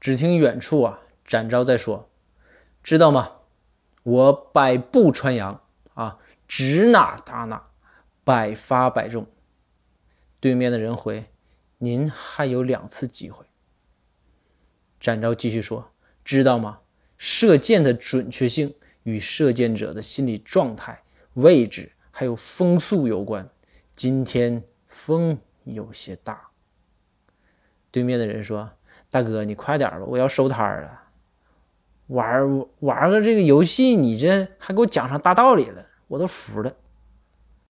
只听远处啊，展昭在说：“知道吗？我百步穿杨啊，指哪打哪，百发百中。”对面的人回：“您还有两次机会。”展昭继续说：“知道吗？射箭的准确性与射箭者的心理状态、位置还有风速有关。今天风有些大。”对面的人说。大哥，你快点吧，我要收摊了。玩玩个这个游戏，你这还给我讲上大道理了，我都服了。